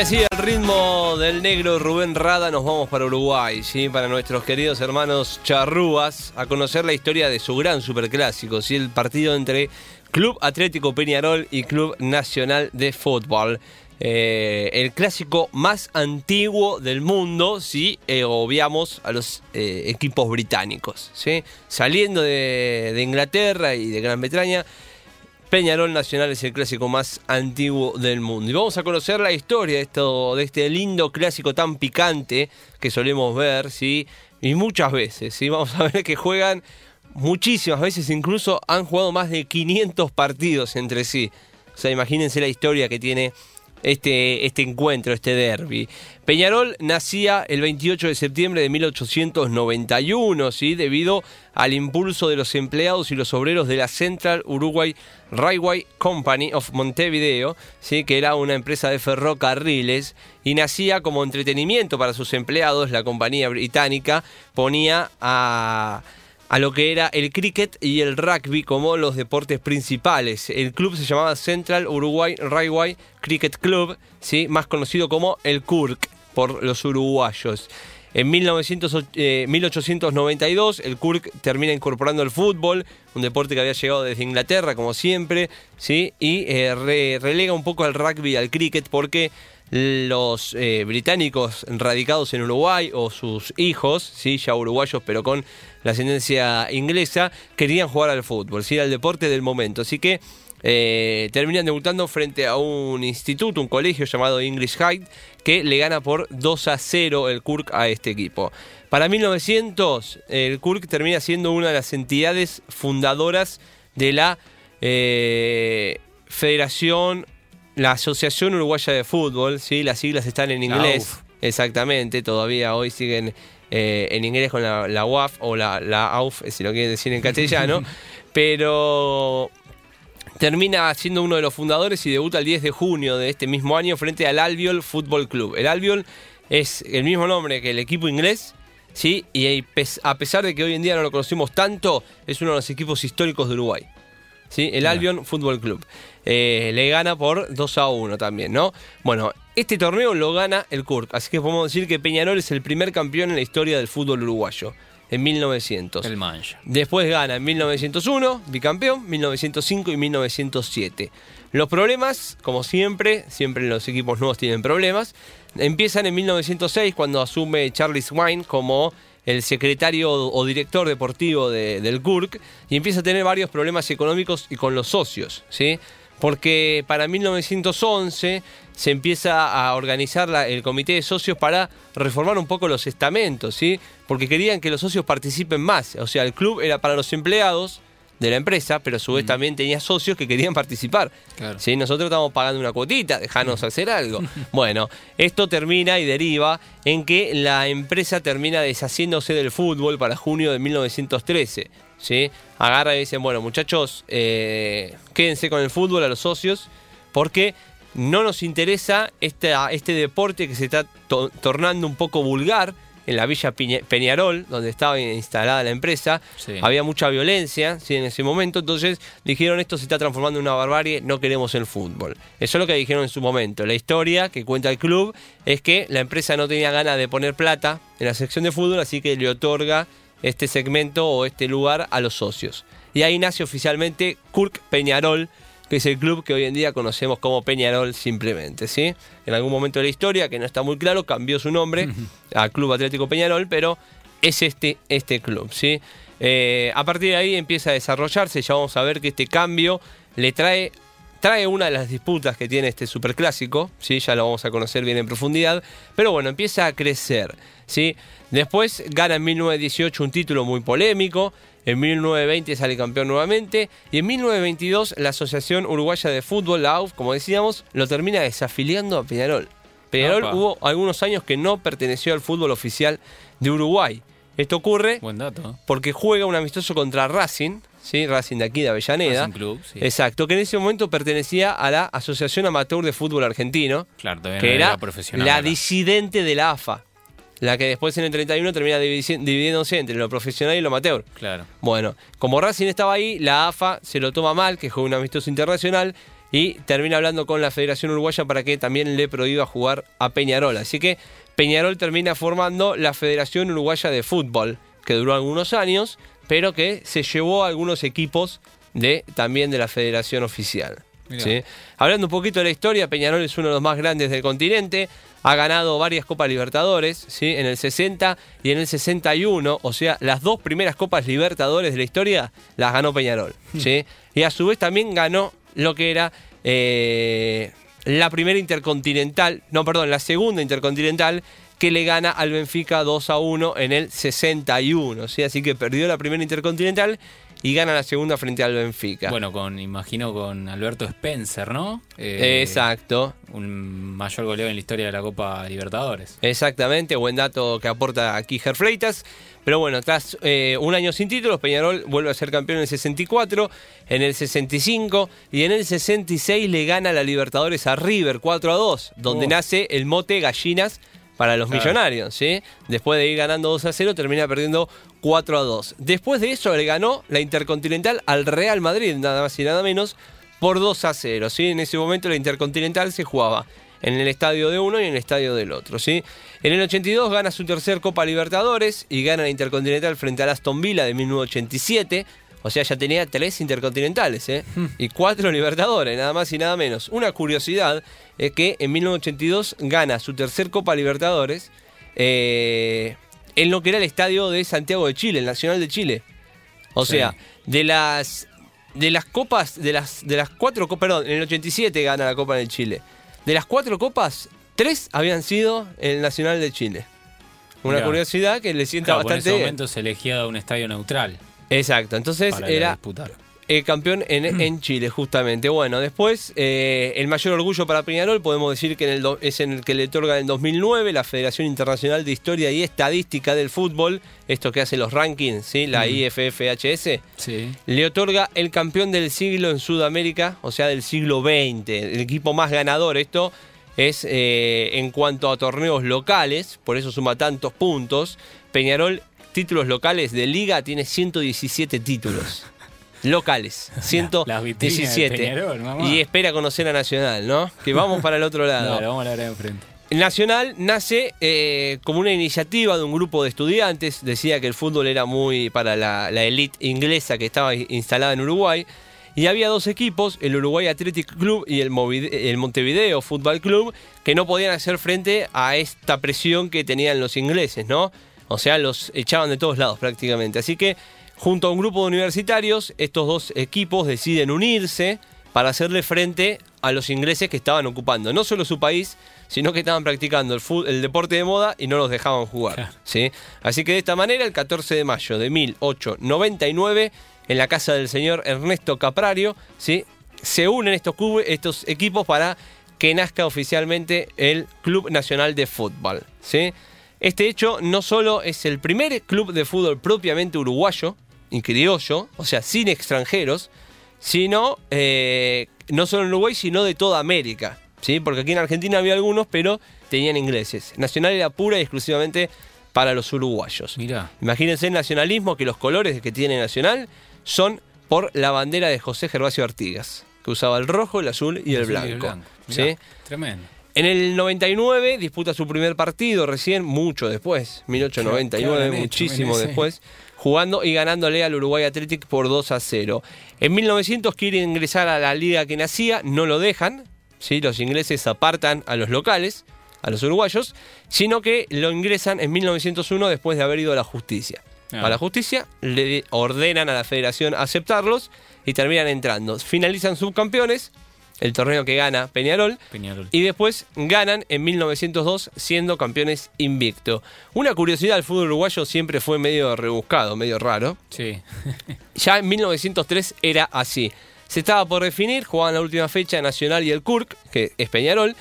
Y así al ritmo del negro Rubén Rada nos vamos para Uruguay, ¿sí? para nuestros queridos hermanos charrúas, a conocer la historia de su gran superclásico, ¿sí? el partido entre Club Atlético Peñarol y Club Nacional de Fútbol. Eh, el clásico más antiguo del mundo si eh, obviamos a los eh, equipos británicos. ¿sí? Saliendo de Inglaterra y de Gran Bretaña, Peñarol Nacional es el clásico más antiguo del mundo. Y vamos a conocer la historia de, esto, de este lindo clásico tan picante que solemos ver, ¿sí? Y muchas veces, ¿sí? Vamos a ver que juegan muchísimas veces, incluso han jugado más de 500 partidos entre sí. O sea, imagínense la historia que tiene este, este encuentro, este derby. Peñarol nacía el 28 de septiembre de 1891, ¿sí? debido al impulso de los empleados y los obreros de la Central Uruguay Railway Company of Montevideo, ¿sí? que era una empresa de ferrocarriles, y nacía como entretenimiento para sus empleados. La compañía británica ponía a a lo que era el cricket y el rugby como los deportes principales. El club se llamaba Central Uruguay Railway Cricket Club, ¿sí? más conocido como el KURK por los uruguayos. En 1892 eh, el KURK termina incorporando el fútbol, un deporte que había llegado desde Inglaterra como siempre, ¿sí? y eh, relega un poco al rugby y al cricket porque los eh, británicos radicados en Uruguay o sus hijos, ¿sí? ya uruguayos pero con la ascendencia inglesa, querían jugar al fútbol, ¿sí? era el deporte del momento. Así que eh, terminan debutando frente a un instituto, un colegio llamado English High, que le gana por 2 a 0 el Kurk a este equipo. Para 1900, el Kurk termina siendo una de las entidades fundadoras de la eh, Federación la Asociación Uruguaya de Fútbol, ¿sí? las siglas están en inglés. Exactamente, todavía hoy siguen eh, en inglés con la, la, UAF o la, la AUF, si lo quieren decir en castellano. pero termina siendo uno de los fundadores y debuta el 10 de junio de este mismo año frente al Albiol Fútbol Club. El Albiol es el mismo nombre que el equipo inglés, ¿sí? y a pesar de que hoy en día no lo conocemos tanto, es uno de los equipos históricos de Uruguay. ¿sí? El Albion Fútbol Club. Eh, le gana por 2 a 1 también, ¿no? Bueno, este torneo lo gana el Kurk, así que podemos decir que Peñarol es el primer campeón en la historia del fútbol uruguayo. En 1900. El Mancha. Después gana en 1901, bicampeón, 1905 y 1907. Los problemas, como siempre, siempre los equipos nuevos tienen problemas. Empiezan en 1906 cuando asume Charlie Swine como el secretario o director deportivo del KURK y empieza a tener varios problemas económicos y con los socios, ¿sí? Porque para 1911 se empieza a organizar el comité de socios para reformar un poco los estamentos, ¿sí? Porque querían que los socios participen más. O sea, el club era para los empleados, de la empresa, pero a su vez también tenía socios que querían participar. ¿Sí? Nosotros estamos pagando una cuotita, dejanos hacer algo. bueno, esto termina y deriva en que la empresa termina deshaciéndose del fútbol para junio de 1913. ¿Sí? Agarra y dicen, bueno muchachos, eh, quédense con el fútbol a los socios, porque no nos interesa este, este deporte que se está tornando un poco vulgar en la villa Peñarol, donde estaba instalada la empresa. Había mucha violencia en ese momento, entonces dijeron esto se está transformando en una barbarie, no queremos el fútbol. Eso es lo que dijeron en su momento. La historia que cuenta el club es que la empresa no tenía ganas de poner plata en la sección de fútbol, así que le otorga este segmento o este lugar a los socios. Y ahí nace oficialmente Kurk Peñarol, que es el club que hoy en día conocemos como Peñarol simplemente, ¿sí? En algún momento de la historia, que no está muy claro, cambió su nombre a Club Atlético Peñarol, pero es este, este club, ¿sí? Eh, a partir de ahí empieza a desarrollarse, ya vamos a ver que este cambio le trae trae una de las disputas que tiene este superclásico, ¿sí? ya lo vamos a conocer bien en profundidad, pero bueno, empieza a crecer. ¿sí? Después gana en 1918 un título muy polémico, En 1920 sale campeón nuevamente. Y en 1922 la Asociación Uruguaya de Fútbol, la AUF, como decíamos, lo termina desafiliando a Peñarol. Peñarol hubo algunos años que no perteneció al fútbol oficial de Uruguay. Esto ocurre Buen dato. porque juega un amistoso contra Racing, ¿sí? Racing de aquí de Avellaneda. Racing Club, sí. Exacto, que en ese momento pertenecía a la Asociación Amateur de Fútbol Argentino, Claro, que no era profesional. la disidente de la AFA, la que después en el 31 termina dividiéndose entre lo profesional y lo amateur. Claro. Bueno, como Racing estaba ahí, la AFA se lo toma mal, que juega un amistoso internacional, y termina hablando con la Federación Uruguaya para que también le prohíba jugar a Peñarol. Así que Peñarol termina formando la Federación Uruguaya de Fútbol, que duró algunos años, pero que se llevó a algunos equipos de, también de la Federación Oficial. ¿sí? Hablando un poquito de la historia, Peñarol es uno de los más grandes del continente. Ha ganado varias Copas Libertadores, ¿sí? en el 60 y en el 61. O sea, las dos primeras Copas Libertadores de la historia las ganó Peñarol. ¿sí? Y a su vez también ganó lo que era eh, la primera Intercontinental, no, perdón, la segunda Intercontinental que le gana al Benfica 2 a 1 en el 61. ¿sí? Así que perdió la primera Intercontinental y gana la segunda frente al Benfica. Bueno, con, imagino con Alberto Spencer, ¿no? Eh, Exacto. Un mayor goleo en la historia de la Copa Libertadores. Exactamente, buen dato que aporta aquí Freitas. Pero bueno, tras eh, un año sin títulos, Peñarol vuelve a ser campeón en el 64, en el 65 y en el 66 le gana la Libertadores a River 4 a 2, donde Oh. nace el mote gallinas para los Claro. millonarios. ¿sí? Después de ir ganando 2 a 0, termina perdiendo 4 a 2. Después de eso le ganó la Intercontinental al Real Madrid, nada más y nada menos, por 2 a 0. ¿sí? En ese momento la Intercontinental se jugaba en el estadio de uno y en el estadio del otro. ¿sí? En el 82 gana su tercer Copa Libertadores y gana la Intercontinental frente al Aston Villa de 1987. O sea, ya tenía tres intercontinentales ¿eh? y cuatro Libertadores, nada más y nada menos. Una curiosidad es que en 1982 gana su tercer Copa Libertadores eh, en lo que era el estadio de Santiago de Chile, el Nacional de Chile. O Sí. sea, de las de las copas, de las de las cuatro copas, perdón, en el 87 gana la Copa en el Chile. De las cuatro copas, tres habían sido el Nacional de Chile. Una Mirá. curiosidad que le sienta Claro, por en bastante ese bien. momento se elegía un estadio neutral Exacto, entonces para era disputar. Campeón en, en Chile, justamente. Bueno, después, eh, el mayor orgullo para Peñarol, podemos decir que en el do- es en el que le otorga en 2009 la Federación Internacional de Historia y Estadística del Fútbol, esto que hace los rankings, ¿sí? la IFFHS, Sí. le otorga el campeón del siglo en Sudamérica, o sea, del siglo XX, el equipo más ganador. Esto es eh, en cuanto a torneos locales, por eso suma tantos puntos. Peñarol, títulos locales de liga, tiene 117 títulos. Locales, las vitrinas de 117. Peñarol, y espera conocer a Nacional, ¿no? Que vamos para el otro lado. Vamos a la enfrente. Nacional nace eh, como una iniciativa de un grupo de estudiantes. Decía que el fútbol era muy para la, la élite inglesa que estaba instalada en Uruguay. Y había dos equipos, el Uruguay Athletic Club y el, el Montevideo Football Club, que no podían hacer frente a esta presión que tenían los ingleses, ¿no? O sea, los echaban de todos lados prácticamente. Así que, junto a un grupo de universitarios, estos dos equipos deciden unirse para hacerle frente a los ingleses que estaban ocupando no solo su país, sino que estaban practicando el, fu- el deporte de moda y no los dejaban jugar. Claro. ¿sí? Así que de esta manera, el 14 de mayo de 1899, en la casa del señor Ernesto Caprario, ¿sí? se unen estos, clubes- estos equipos para que nazca oficialmente el Club Nacional de Fútbol. ¿sí? Este hecho no solo es el primer club de fútbol propiamente uruguayo y criollo, o sea, sin extranjeros, sino eh, no solo en Uruguay, sino de toda América. ¿sí? Porque aquí en Argentina había algunos, pero tenían ingleses. Nacional era pura y exclusivamente para los uruguayos. Mirá. Imagínense el nacionalismo, que los colores que tiene Nacional son por la bandera de José Gervasio Artigas, que usaba el rojo, el azul y el blanco. Mirá, ¿sí? Tremendo. En el 99 disputa su primer partido, recién, mucho después, 1899, ¿Qué habrán hecho muchísimo en después, jugando y ganándole al Uruguay Athletic por 2 a 0. En 1900 quiere ingresar a la liga que nacía, no lo dejan, ¿sí? los ingleses apartan a los locales, a los uruguayos, sino que lo ingresan en 1901 después de haber ido a la justicia. Ah. A la justicia le ordenan a la federación aceptarlos y terminan entrando. Finalizan subcampeones el torneo que gana Peñarol. Peñarol. Y después ganan en 1902 siendo campeones invicto. Una curiosidad, el fútbol uruguayo siempre fue medio rebuscado, medio raro. Sí. Ya en 1903 era así. Se estaba por definir, jugaban la última fecha Nacional y el CURC, que es Peñarol,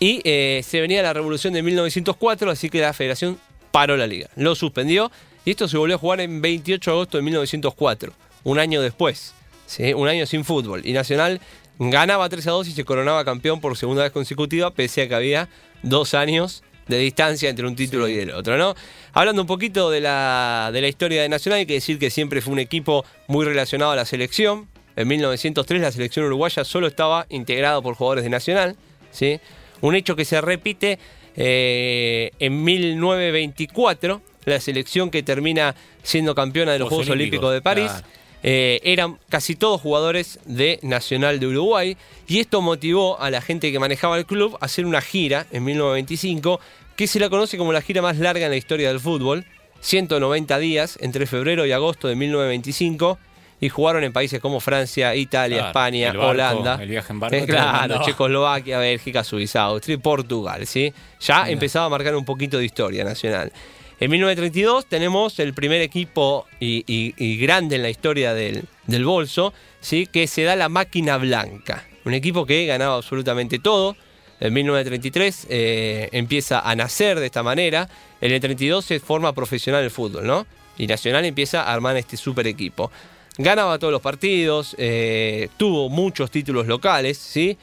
y eh, se venía la revolución de 1904, así que la federación paró la liga, lo suspendió, y esto se volvió a jugar en 28 de agosto de 1904, un año después, ¿sí? un año sin fútbol. Y Nacional ganaba 3 a 2 y se coronaba campeón por segunda vez consecutiva, pese a que había dos años de distancia entre un título y el otro, ¿no? Hablando un poquito de la, de la historia de Nacional, hay que decir que siempre fue un equipo muy relacionado a la selección. En 1903 la selección uruguaya solo estaba integrada por jugadores de Nacional, ¿sí? Un hecho que se repite eh, en 1924, la selección que termina siendo campeona de los Juegos Juegos Olímpicos, Olímpicos, de París. claro. Eh, eran casi todos jugadores de Nacional de Uruguay y esto motivó a la gente que manejaba el club a hacer una gira en 1925 que se la conoce como la gira más larga en la historia del fútbol, 190 días entre febrero y agosto de 1925 y jugaron en países como Francia, Italia, Claro, España, el barco, Holanda, el viaje en barco, Eh, claro. Checoslovaquia, Bélgica, Suiza, Austria y Portugal, ¿sí? Ya empezaba a marcar un poquito de historia nacional. En 1932 tenemos el primer equipo y, grande en la historia del, del bolso, ¿sí? que se da la máquina blanca. Un equipo que ganaba absolutamente todo. En 1933 eh, empieza a nacer de esta manera. En el 32 se forma profesional el fútbol, ¿no? Y Nacional empieza a armar este super equipo. Ganaba todos los partidos, eh, tuvo muchos títulos locales, ¿sí?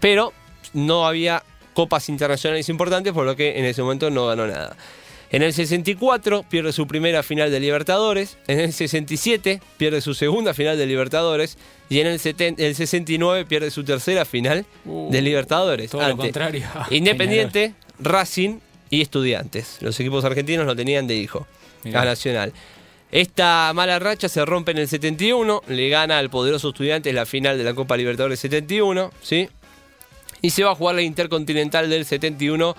Pero no había copas internacionales importantes, por lo que en ese momento no ganó nada. En el 64 pierde su primera final de Libertadores, en el 67 pierde su segunda final de Libertadores y en el, 70 el 69 pierde su tercera final Uh, de Libertadores. todo lo contrario. Independiente, Racing y Estudiantes. Los equipos argentinos lo tenían de hijo Mirá. a Nacional. Esta mala racha se rompe en el 71, le gana al poderoso Estudiantes la final de la Copa Libertadores 71, ¿sí? Y se va a jugar la Intercontinental del 71,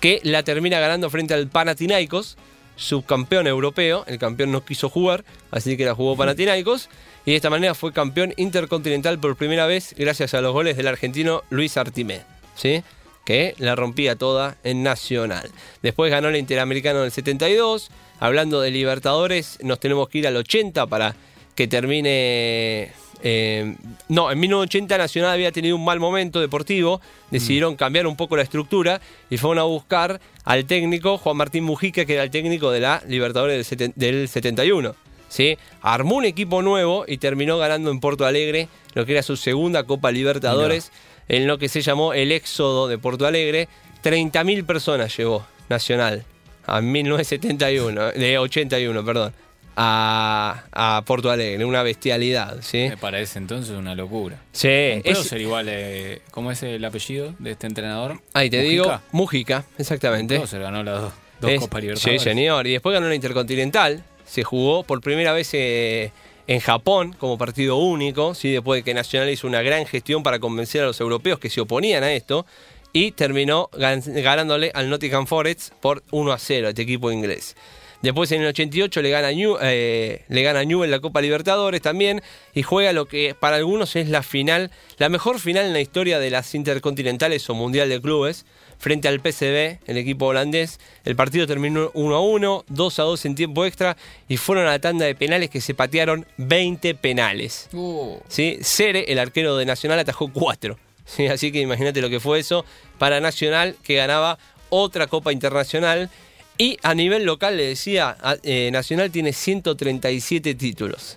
que la termina ganando frente al Panathinaikos, subcampeón europeo. El campeón no quiso jugar, así que la jugó Panathinaikos. Y de esta manera fue campeón intercontinental por primera vez gracias a los goles del argentino Luis Artimé, ¿sí? que la rompía toda en Nacional. Después ganó el Interamericano del 72. Hablando de Libertadores, nos tenemos que ir al 80 para que termine... eh, no, en 1980 Nacional había tenido un mal momento deportivo, decidieron cambiar un poco la estructura y fueron a buscar al técnico Juan Martín Mujica, que era el técnico de la Libertadores del, seten- del 71. ¿sí? Armó un equipo nuevo y terminó ganando en Porto Alegre lo que era su segunda Copa Libertadores, en lo que se llamó el Éxodo de Porto Alegre. 30.000 personas llevó Nacional a 1971, de 81, perdón, a, a Porto Alegre, una bestialidad, ¿sí? Me parece entonces una locura. Sí, Un es- prócer igual, eh, ¿cómo es el apellido de este entrenador? ahí te Mujica. digo, Mujica, exactamente. Prócer ganó las dos, dos Es- Copas Sí, Libertadores. señor. Y después ganó la Intercontinental. Se jugó por primera vez eh, en Japón como partido único, ¿sí? después de que Nacional hizo una gran gestión para convencer a los europeos que se oponían a esto. Y terminó gan- ganándole al Nottingham Forest por 1 a 0 a este equipo inglés. Después en el 88 le gana, New, eh, le gana Newell la Copa Libertadores también y juega lo que para algunos es la final, la mejor final en la historia de las intercontinentales o mundial de clubes frente al PSV, el equipo holandés. El partido terminó 1 a 1, 2 a 2 en tiempo extra y fueron a la tanda de penales que se patearon 20 penales. Uh, ¿sí? Cere, el arquero de Nacional, atajó 4. ¿sí? Así que imagínate lo que fue eso para Nacional, que ganaba otra Copa Internacional. Y a nivel local, le decía, eh, Nacional tiene 137 títulos.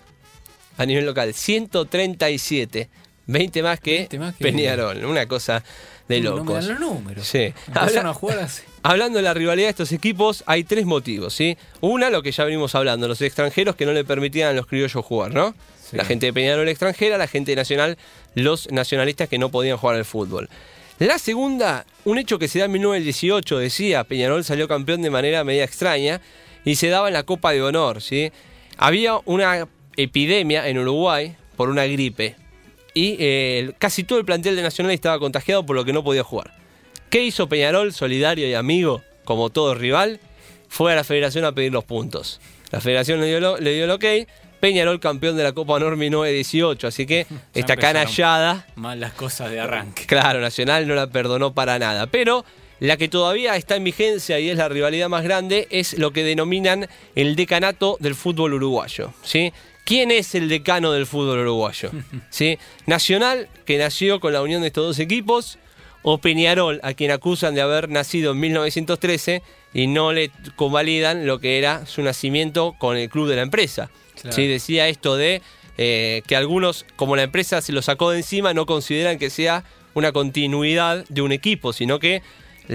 A nivel local, 137. 20 más que, 20 más que- Peñarol. Una cosa de no me locos. dan los números. Sí. Habla- a jugar así. Hablando de la rivalidad de estos equipos, hay tres motivos, ¿sí? Una, lo que ya venimos hablando, los extranjeros que no le permitían a los criollos jugar, ¿no? Sí. La gente de Peñarol extranjera, la gente nacional, los nacionalistas que no podían jugar al fútbol. La segunda, un hecho que se da en 1918, decía, Peñarol salió campeón de manera media extraña y se daba en la Copa de Honor. Había una epidemia en Uruguay por una gripe y eh, casi todo el plantel de Nacional estaba contagiado por lo que no podía jugar. ¿Qué hizo Peñarol, solidario y amigo, como todo rival? Fue a la federación a pedir los puntos. La federación le dio, lo- le dio el ok, Peñarol campeón de la Copa Normi 9-18. Así que esta empezaron. canallada, Mal las cosas de arranque. claro, Nacional no la perdonó para nada. Pero la que todavía está en vigencia y es la rivalidad más grande es lo que denominan el decanato del fútbol uruguayo. ¿sí? ¿Quién es el decano del fútbol uruguayo? ¿Sí? Nacional, que nació con la unión de estos dos equipos, o Peñarol, a quien acusan de haber nacido en 1913 y no le convalidan lo que era su nacimiento con el club de la empresa. Claro. ¿Sí? Decía esto de eh, que algunos, como la empresa se lo sacó de encima, no consideran que sea una continuidad de un equipo, sino que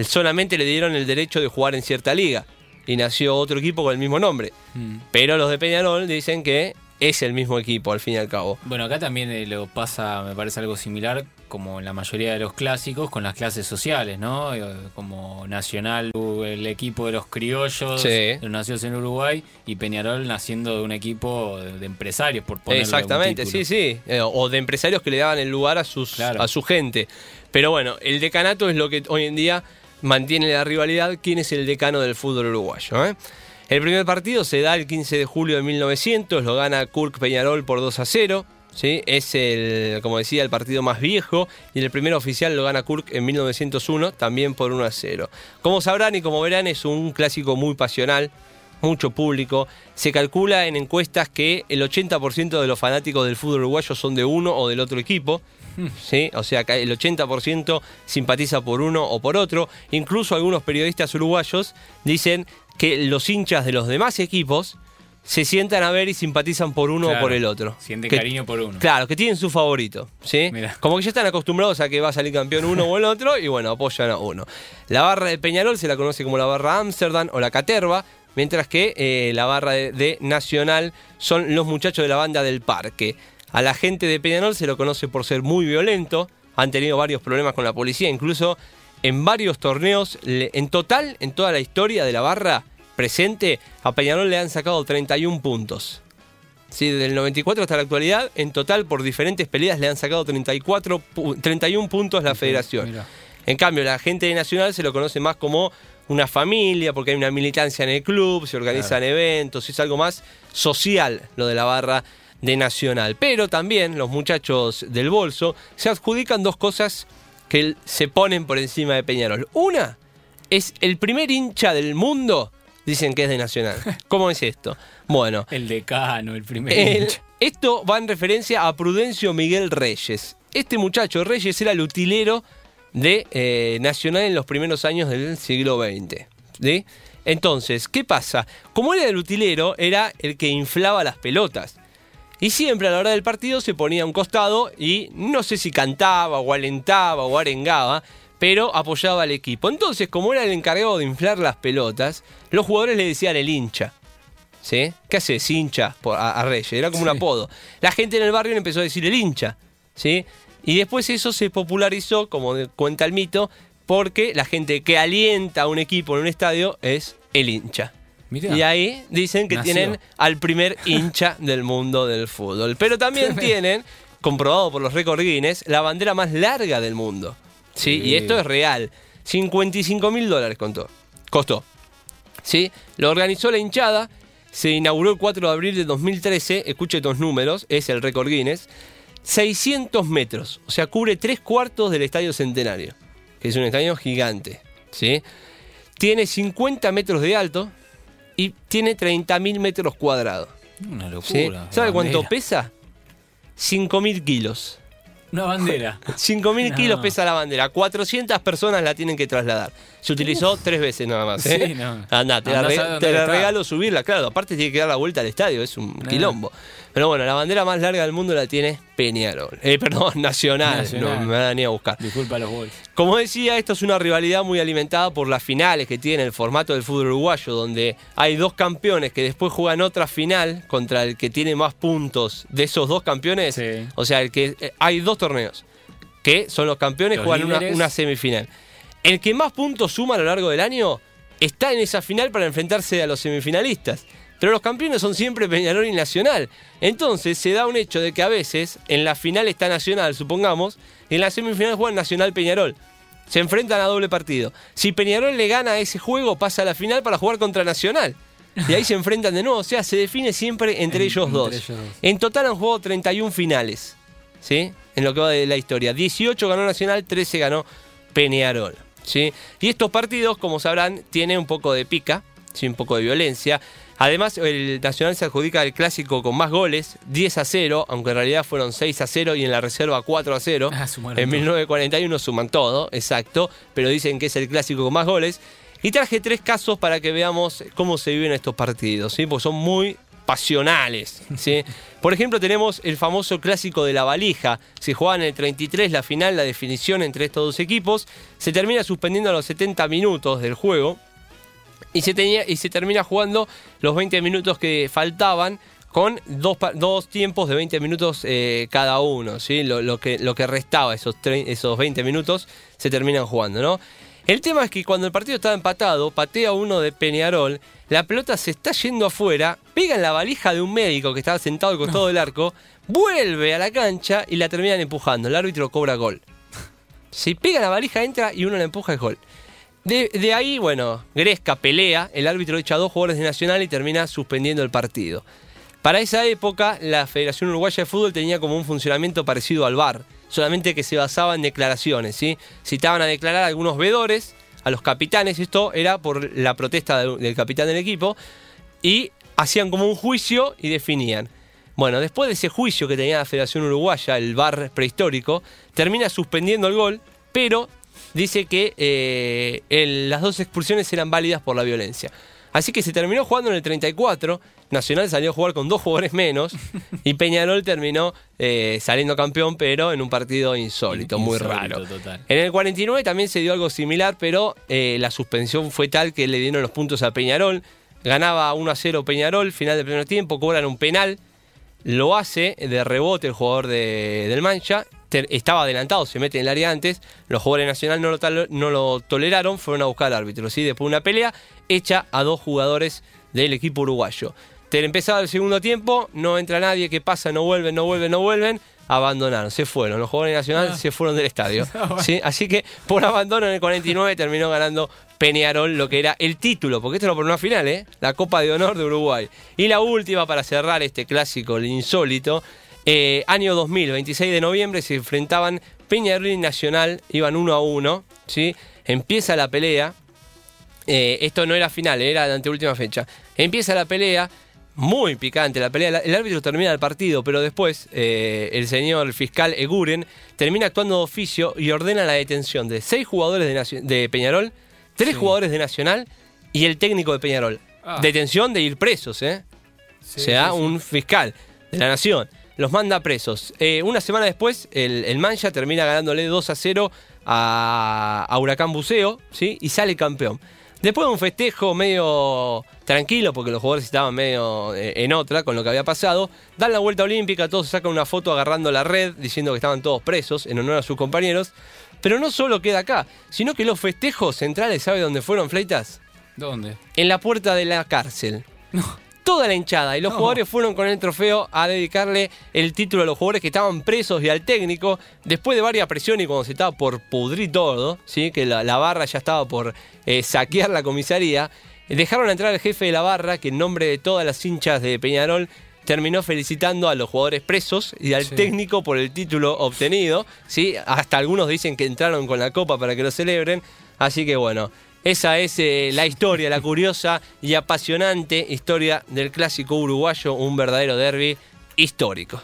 solamente le dieron el derecho de jugar en cierta liga. Y nació otro equipo con el mismo nombre. Mm. Pero los de Peñarol dicen que es el mismo equipo al fin y al cabo. Bueno, acá también eh, lo pasa, me parece algo similar, como en la mayoría de los clásicos, con las clases sociales, ¿no? Eh, Como Nacional, el equipo de los criollos, Sí. nacidos en Uruguay, y Peñarol naciendo de un equipo de, empresarios, por ponerlo Exactamente, sí, sí. Eh, o de empresarios que le daban el lugar a, sus, Claro. a su gente. Pero bueno, el decanato es lo que hoy en día mantiene la rivalidad. ¿Quién es el decano del fútbol uruguayo? eh? El primer partido se da el 15 de julio de 1900, lo gana Kirk Peñarol por 2 a 0. ¿Sí? Es el, como decía, el partido más viejo y el primer oficial lo gana Kirk en 1901, también por 1 a 0. Como sabrán y como verán, es un clásico muy pasional, mucho público. Se calcula en encuestas que el 80% de los fanáticos del fútbol uruguayo son de uno o del otro equipo. ¿sí? O sea, el 80% simpatiza por uno o por otro. Incluso algunos periodistas uruguayos dicen que los hinchas de los demás equipos se sientan a ver y simpatizan por uno o por el otro. Sienten Que- cariño por uno. Claro, que tienen su favorito, ¿sí? Mirá. Como que ya están acostumbrados a que va a salir campeón uno o el otro y bueno, apoyan a uno. La barra de Peñarol se la conoce como la barra Amsterdam o la Caterva, mientras que eh, la barra de, de Nacional son los muchachos de la banda del parque. A la gente de Peñarol se lo conoce por ser muy violento, han tenido varios problemas con la policía, incluso en varios torneos, en total, en toda la historia de la barra presente, a Peñarol le han sacado 31 puntos. Sí, desde el 94 hasta la actualidad, en total por diferentes peleas le han sacado 34, pu- 31 puntos la federación. En cambio, la gente de Nacional se lo conoce más como una familia, porque hay una militancia en el club, se organizan eventos, es algo más social lo de la barra de Nacional. Pero también los muchachos del bolso se adjudican dos cosas que se ponen por encima de Peñarol. Una es el primer hincha del mundo, dicen que es de Nacional. ¿Cómo es esto? Bueno, El decano, el primer el- esto va en referencia a Prudencio Miguel Reyes. Este muchacho Reyes era el utilero de eh, Nacional en los primeros años del siglo XX. ¿sí? Entonces, ¿qué pasa? Como era el utilero, era el que inflaba las pelotas. Y siempre a la hora del partido se ponía a un costado y no sé si cantaba o alentaba o arengaba, pero apoyaba al equipo. Entonces, como era el encargado de inflar las pelotas, los jugadores le decían el hincha. ¿Sí? ¿Qué haces, hincha? A, a Reyes, era como un apodo. La gente en el barrio le empezó a decir el hincha. ¿Sí? Y después eso se popularizó, como cuenta el mito, porque la gente que alienta a un equipo en un estadio es el hincha. Mirá. Y ahí dicen que Nació. tienen al primer hincha del mundo del fútbol. Pero también tienen, comprobado por los récord Guinness, la bandera más larga del mundo. ¿Sí? Sí. Y esto es real. 55 mil dólares contó. Costó. ¿Sí? Lo organizó la hinchada. Se inauguró el 4 de abril de 2013. Escuche estos números. Es el récord Guinness. 600 metros. O sea, cubre tres cuartos del Estadio Centenario. Que es un estadio gigante. ¿Sí? Tiene 50 metros de alto. Y tiene 30.000 metros cuadrados. Una ¿sí? locura. ¿Sabe la cuánto pesa? 5.000 kilos. Una bandera. 5.000 No. kilos pesa la bandera. 400 personas la tienen que trasladar. Se utilizó tres veces nada más. ¿eh? Sí, no. Andá, te la, Andá re- te la regalo subirla. Claro, aparte tiene que dar la vuelta al estadio. Es un quilombo. Pero bueno, la bandera más larga del mundo la tiene Peñarol. Eh, perdón, Nacional. Nacional. No me van a ni a buscar. Disculpa los goles. Como decía, esto es una rivalidad muy alimentada por las finales que tiene el formato del fútbol uruguayo, donde hay dos campeones que después juegan otra final contra el que tiene más puntos de esos dos campeones. Sí. O sea, el que eh, hay dos torneos que son los campeones, Los juegan una, una semifinal. El que más puntos suma a lo largo del año está en esa final para enfrentarse a los semifinalistas. Pero los campeones son siempre Peñarol y Nacional. Entonces se da un hecho de que a veces en la final está Nacional, supongamos, y en la semifinal juegan Nacional-Peñarol. Se enfrentan a doble partido. Si Peñarol le gana ese juego, pasa a la final para jugar contra Nacional. y ahí se enfrentan de nuevo. O sea, se define siempre entre, En- ellos, entre dos. ellos dos. En total han jugado 31 finales, ¿sí? En lo que va de la historia. 18 ganó Nacional, 13 ganó Peñarol, ¿sí? Y estos partidos, como sabrán, tienen un poco de pica, ¿sí? Un poco de violencia. Además, el Nacional se adjudica el clásico con más goles, 10 a 0, aunque en realidad fueron 6 a 0 y en la reserva 4 a 0. Ah, en todo. 1941 suman todo, exacto, pero dicen que es el clásico con más goles. Y traje tres casos para que veamos cómo se viven estos partidos, ¿sí? porque son muy pasionales. ¿sí? Por ejemplo, tenemos el famoso clásico de la valija. Se jugaba en el 33 la final, la definición entre estos dos equipos. Se termina suspendiendo a los 70 minutos del juego y se, tenía, y se termina jugando los 20 minutos que faltaban con dos, dos tiempos de 20 minutos eh, cada uno. ¿sí? Lo, lo que, lo que restaba esos, esos 20 minutos se terminan jugando. ¿no? El tema es que cuando el partido estaba empatado, patea uno de Peñarol, la pelota se está yendo afuera, pega en la valija de un médico que estaba sentado al costado del arco, vuelve a la cancha y la terminan empujando. El árbitro cobra gol. Si pega la valija, entra y uno la empuja es gol. De, ahí, bueno, Gresca pelea, el árbitro echa a dos jugadores de Nacional y termina suspendiendo el partido. Para esa época, la Federación Uruguaya de Fútbol tenía como un funcionamiento parecido al VAR, solamente que se basaba en declaraciones, ¿sí? Citaban a declarar a algunos vedores, a los capitanes, esto era por la protesta de- del capitán del equipo, y hacían como un juicio y definían. Bueno, después de ese juicio que tenía la Federación Uruguaya, el VAR prehistórico, termina suspendiendo el gol, pero dice que eh, el- las dos expulsiones eran válidas por la violencia. Así que se terminó jugando en el 34, Nacional salió a jugar con dos jugadores menos y Peñarol terminó eh, saliendo campeón, pero en un partido insólito, muy Insólito, raro. total. En el 49 también se dio algo similar, pero eh, la suspensión fue tal que le dieron los puntos a Peñarol. Ganaba 1 a 0 Peñarol, final del primer tiempo, cobran un penal. Lo hace de rebote el jugador de- del Mancha. Ter- estaba adelantado, se mete en el área antes. Los jugadores nacionales no lo, tal- no lo toleraron, fueron a buscar al árbitro. ¿sí? Después de una pelea, echa a dos jugadores del equipo uruguayo. Te empezaba el segundo tiempo, no entra nadie, ¿qué pasa? No vuelven, no vuelven, no vuelven. Abandonaron, se fueron. Los jugadores nacionales se fueron del estadio. ¿sí? Así que por abandono en el 49 terminó ganando Peñarol lo que era el título, porque esto lo por una final, ¿eh? La Copa de Honor de Uruguay. Y la última para cerrar este clásico, el insólito. Eh, año 2000, 26 de noviembre, se enfrentaban Peñarol y Nacional, iban uno a uno, ¿sí? Empieza la pelea, eh, esto no era final, era de anteúltima fecha. Empieza la pelea, muy picante la pelea. El árbitro termina el partido, pero después eh, el señor fiscal Eguren termina actuando de oficio y ordena la detención de seis jugadores de, Nacio- de Peñarol, tres Sí. jugadores de Nacional y el técnico de Peñarol. Ah. Detención de ir presos, ¿eh? Sí, o sea, sí. un fiscal de la nación. Los manda presos. Eh, una semana después, el, el Mancha termina ganándole 2 a 0 a, a Huracán Buceo, ¿sí? Y sale campeón. Después de un festejo medio tranquilo, porque los jugadores estaban medio eh, en otra con lo que había pasado, dan la vuelta olímpica, todos sacan una foto agarrando la red, diciendo que estaban todos presos en honor a sus compañeros. Pero no solo queda acá, sino que los festejos centrales, ¿sabe dónde fueron, Fleitas? ¿Dónde? En la puerta de la cárcel No. Toda la hinchada y los No. jugadores fueron con el trofeo a dedicarle el título a los jugadores que estaban presos y al técnico después de varias presiones y cuando se estaba por pudrir todo, ¿sí? que la, la barra ya estaba por eh, saquear la comisaría, dejaron entrar al jefe de la barra que en nombre de todas las hinchas de Peñarol terminó felicitando a los jugadores presos y al Sí. técnico por el título obtenido, ¿sí? hasta algunos dicen que entraron con la copa para que lo celebren, así que bueno, esa es eh, la historia, la curiosa y apasionante historia del clásico uruguayo, un verdadero derby histórico.